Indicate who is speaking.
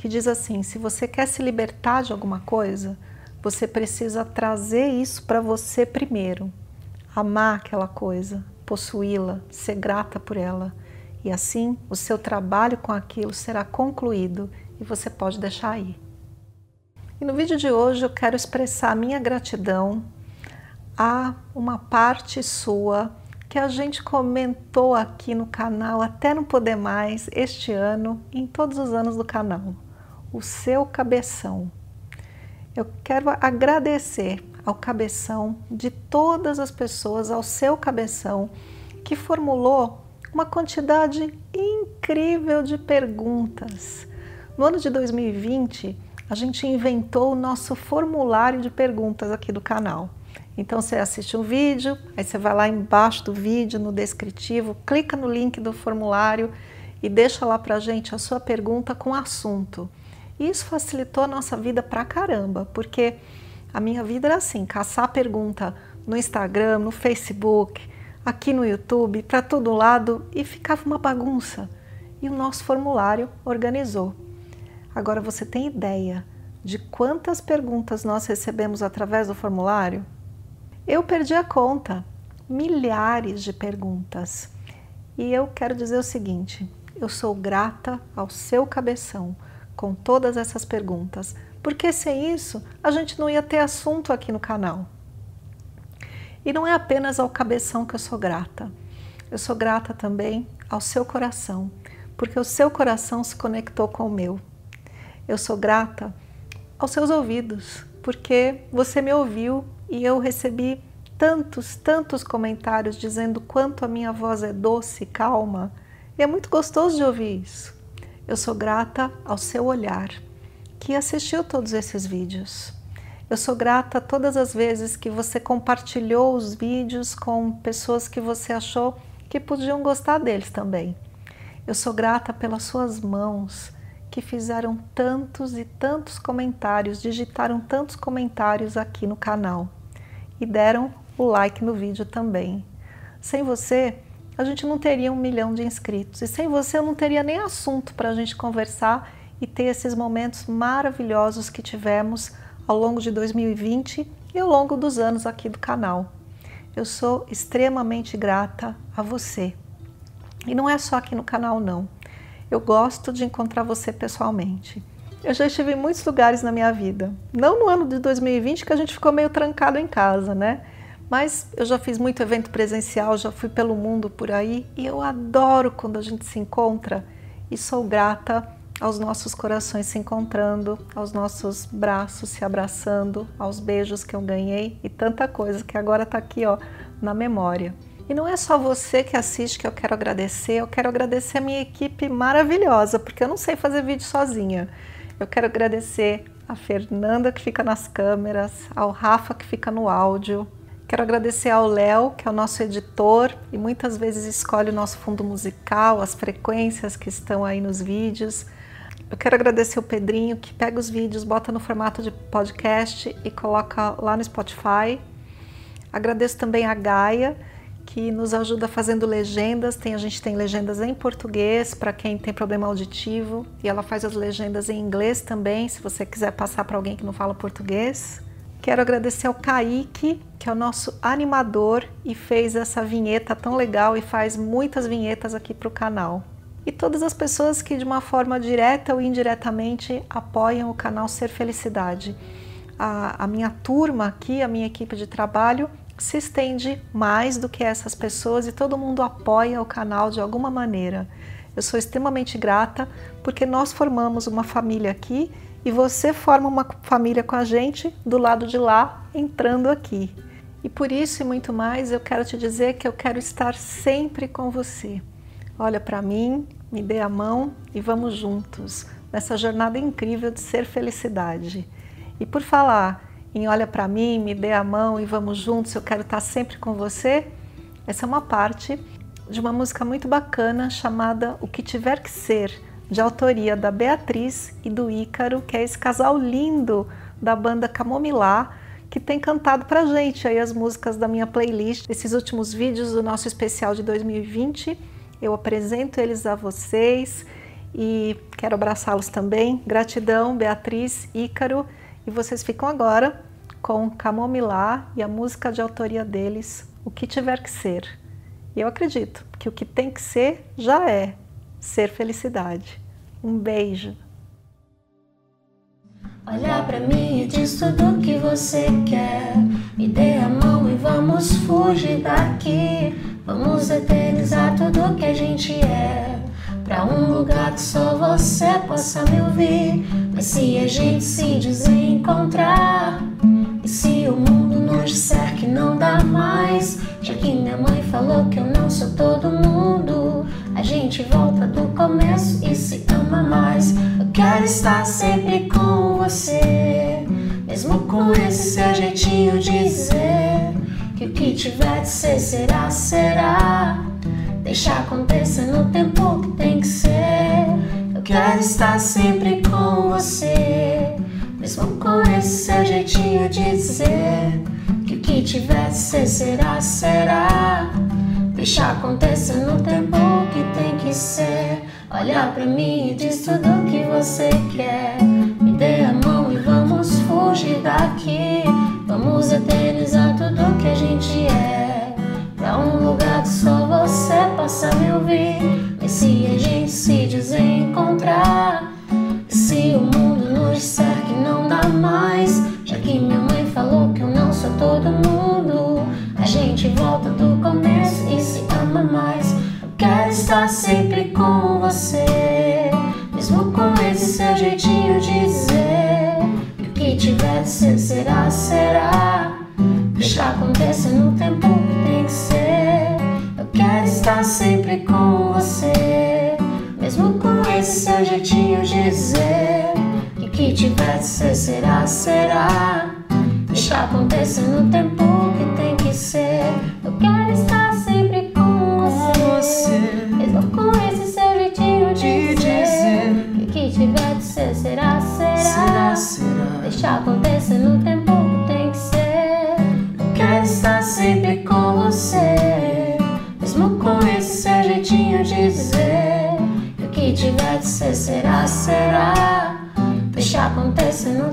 Speaker 1: que diz assim: se você quer se libertar de alguma coisa, você precisa trazer isso para você primeiro. Amar aquela coisa, possuí-la, ser grata por ela. E assim o seu trabalho com aquilo será concluído e você pode deixar aí. E no vídeo de hoje eu quero expressar minha gratidão a uma parte sua que a gente comentou aqui no canal até não poder mais este ano em todos os anos do canal o seu cabeção. Eu quero agradecer ao cabeção de todas as pessoas, ao seu cabeção, que formulou uma quantidade incrível de perguntas. No ano de 2020, a gente inventou o nosso formulário de perguntas aqui do canal. Então você assiste um vídeo, aí você vai lá embaixo do vídeo, no descritivo, clica no link do formulário e deixa lá para gente a sua pergunta com assunto. Isso facilitou a nossa vida pra caramba, porque a minha vida era assim, caçar pergunta no Instagram, no Facebook, aqui no YouTube, para todo lado e ficava uma bagunça. E o nosso formulário organizou. Agora você tem ideia de quantas perguntas nós recebemos através do formulário? Eu perdi a conta, milhares de perguntas. E eu quero dizer o seguinte: eu sou grata ao seu cabeção com todas essas perguntas, porque sem isso a gente não ia ter assunto aqui no canal. E não é apenas ao cabeção que eu sou grata, eu sou grata também ao seu coração, porque o seu coração se conectou com o meu. Eu sou grata aos seus ouvidos, porque você me ouviu e eu recebi tantos, tantos comentários dizendo quanto a minha voz é doce, calma, e é muito gostoso de ouvir isso. Eu sou grata ao seu olhar que assistiu todos esses vídeos. Eu sou grata todas as vezes que você compartilhou os vídeos com pessoas que você achou que podiam gostar deles também. Eu sou grata pelas suas mãos que fizeram tantos e tantos comentários, digitaram tantos comentários aqui no canal e deram o like no vídeo também. Sem você, a gente não teria um milhão de inscritos. E sem você eu não teria nem assunto para a gente conversar e ter esses momentos maravilhosos que tivemos ao longo de 2020 e ao longo dos anos aqui do canal. Eu sou extremamente grata a você. E não é só aqui no canal, não. Eu gosto de encontrar você pessoalmente. Eu já estive em muitos lugares na minha vida. Não no ano de 2020, que a gente ficou meio trancado em casa, né? Mas eu já fiz muito evento presencial, já fui pelo mundo por aí e eu adoro quando a gente se encontra e sou grata aos nossos corações se encontrando, aos nossos braços se abraçando, aos beijos que eu ganhei e tanta coisa que agora está aqui ó, na memória. E não é só você que assiste que eu quero agradecer, eu quero agradecer a minha equipe maravilhosa, porque eu não sei fazer vídeo sozinha. Eu quero agradecer a Fernanda que fica nas câmeras, ao Rafa que fica no áudio, Quero agradecer ao Léo, que é o nosso editor e muitas vezes escolhe o nosso fundo musical, as frequências que estão aí nos vídeos. Eu quero agradecer o Pedrinho, que pega os vídeos, bota no formato de podcast e coloca lá no Spotify. Agradeço também a Gaia, que nos ajuda fazendo legendas. Tem, a gente tem legendas em português para quem tem problema auditivo e ela faz as legendas em inglês também, se você quiser passar para alguém que não fala português. Quero agradecer ao Kaique, que é o nosso animador e fez essa vinheta tão legal e faz muitas vinhetas aqui para o canal. E todas as pessoas que de uma forma direta ou indiretamente apoiam o canal Ser Felicidade. A, a minha turma aqui, a minha equipe de trabalho, se estende mais do que essas pessoas e todo mundo apoia o canal de alguma maneira. Eu sou extremamente grata porque nós formamos uma família aqui e você forma uma família com a gente do lado de lá, entrando aqui. E por isso e muito mais, eu quero te dizer que eu quero estar sempre com você. Olha para mim, me dê a mão e vamos juntos nessa jornada incrível de ser felicidade. E por falar em olha para mim, me dê a mão e vamos juntos, eu quero estar sempre com você. Essa é uma parte de uma música muito bacana chamada O que tiver que ser, de autoria da Beatriz e do Ícaro, que é esse casal lindo da banda Camomilá, que tem cantado pra gente aí as músicas da minha playlist. Esses últimos vídeos do nosso especial de 2020, eu apresento eles a vocês e quero abraçá-los também. Gratidão, Beatriz, Ícaro, e vocês ficam agora com Camomilá e a música de autoria deles, O que tiver que ser. E eu acredito que o que tem que ser já é ser felicidade. Um beijo.
Speaker 2: Olha pra mim e diz tudo que você quer. Me dê a mão e vamos fugir daqui. Vamos eternizar tudo que a gente é. Pra um lugar que só você possa me ouvir. Mas se a gente se desencontrar, e se o mundo nos disser que não dá mais, já que minha mãe falou que eu não sou todo mundo, a gente volta do começo e se ama mais. Eu quero estar sempre com você, mesmo com esse seu jeitinho de dizer que o que tiver de ser será, será. Deixa acontecer no tempo que tem que ser. Eu quero estar sempre com você. Mesmo com esse seu jeitinho de dizer que o que tiver de ser será, será. Deixa acontecer no tempo que tem que ser. Olha pra mim e diz tudo que você quer. Sempre com você, mesmo com esse seu jeitinho de dizer que o que tiver de ser será, será. Deixa acontecer no tempo que tem que ser. Eu quero estar sempre com você, mesmo com esse seu jeitinho de dizer que o que tiver de ser será, será. Deixa acontecer no tempo que tem que ser. Deixa acontecer no